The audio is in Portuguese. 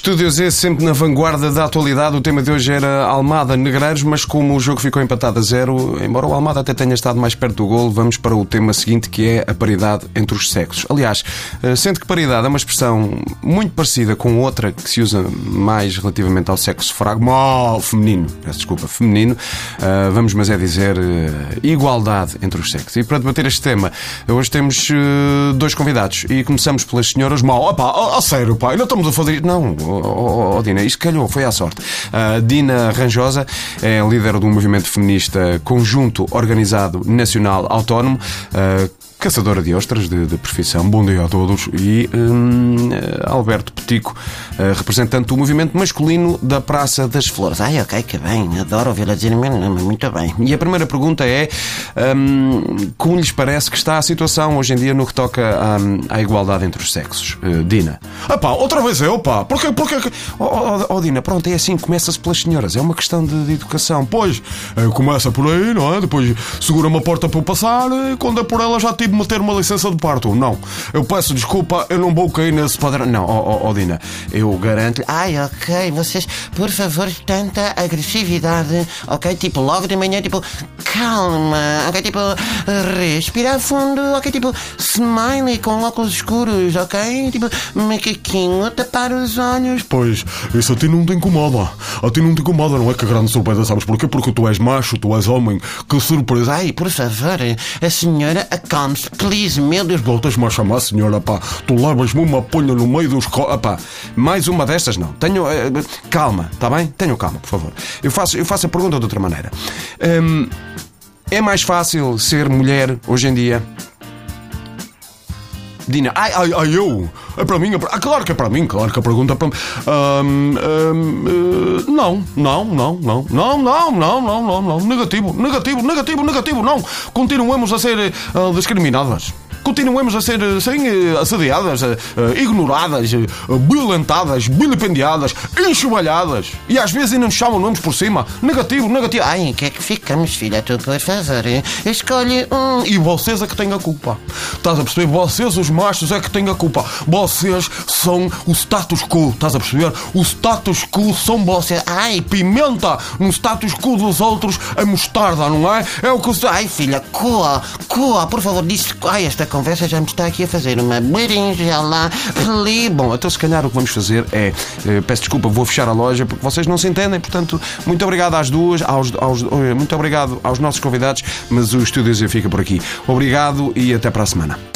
Estúdio Z sempre na vanguarda da atualidade. O tema de hoje era Almada Negreiros, mas como o jogo ficou empatado a zero, embora o Almada até tenha estado mais perto do gol, vamos para o tema seguinte que é a paridade entre os sexos. Aliás, eh, sendo que paridade é uma expressão muito parecida com outra que se usa mais relativamente ao sexo fragmo feminino, peço desculpa, feminino, eh, vamos mas é dizer eh, igualdade entre os sexos. E para debater este tema, hoje temos dois convidados e começamos pelas senhoras mal. Opa, a sério, pá, ainda estamos a fazer. Não, oh, oh, Dina, isto calhou, foi à sorte. Uh, Dina Ranjosa é líder do movimento feminista Conjunto Organizado Nacional Autónomo. Uh, caçadora de ostras de, de profissão. Bom dia a todos. E hum, Alberto Petico, uh, representante do movimento masculino da Praça das Flores. Ai, ok, que bem. Adoro ouvi-la dizer. Muito bem. E a primeira pergunta é: hum, como lhes parece que está a situação hoje em dia no que toca hum, à igualdade entre os sexos? Uh, Dina. Ah pá, outra vez eu, pá. Porquê? Porquê? Oh, oh, oh Dina, pronto, é assim, começa-se pelas senhoras. É uma questão de, de educação. Pois, eh, começa por aí, não é? Depois segura uma porta para eu passar. Quando é por ela já tive de meter uma licença de parto. Não. Eu peço desculpa, eu não vou cair nesse padrão. Não, oh, oh, Dina, eu garanto. Ai, ok, vocês, por favor, tanta agressividade, ok? Tipo, logo de manhã, tipo, calma, ok? Tipo, respira fundo, ok? Tipo, smiley com óculos escuros, ok? Tipo, macaquinho, tapar os olhos. Pois, isso a ti não te incomoda. A ti não te incomoda, não é que grande surpresa, sabes porquê? Porque tu és macho, tu és homem. Que surpresa. Ai, por favor, a senhora acalme-se, Deus. Voltas-me a chamar, senhora, pá. Tu levas-me uma punha no meio dos. Co... Pá, mais uma destas, não. Tenho. Uh, calma, está bem? Tenham calma, por favor. Eu faço, eu faço a pergunta de outra maneira. Um, é mais fácil ser mulher hoje em dia? Dina, ai, ai, ai, eu? É para mim? É para... Ah, claro que é para mim, claro que a pergunta é para mim. Um, um, uh, não, não, não, não, não, não, não, não, não, não, negativo, negativo, negativo, negativo, não. Continuamos a ser uh, discriminadas continuemos a ser assim, assediadas, eh, ignoradas, violentadas, vilipendiadas, enxovalhadas. E às vezes ainda nos chamam nomes por cima. Negativo, negativo. Ai, o que é que ficamos, filha? Tu por favor, escolhe um. E vocês é que têm a culpa. Estás a perceber? Vocês, os machos, é que têm a culpa. Vocês são o status quo. Estás a perceber? O status quo são vocês. Ai, pimenta no status quo dos outros é mostarda, não é? É o que... Ai, filha, coa, coa, por favor, disse... Ai, esta conversa já me está aqui a fazer uma berinjela. Bom, então se calhar o que vamos fazer é, eh, peço desculpa, vou fechar a loja porque vocês não se entendem, portanto, muito obrigado às duas, aos, aos, eh, muito obrigado aos nossos convidados, mas o Estúdio fica por aqui. Obrigado e até para a semana.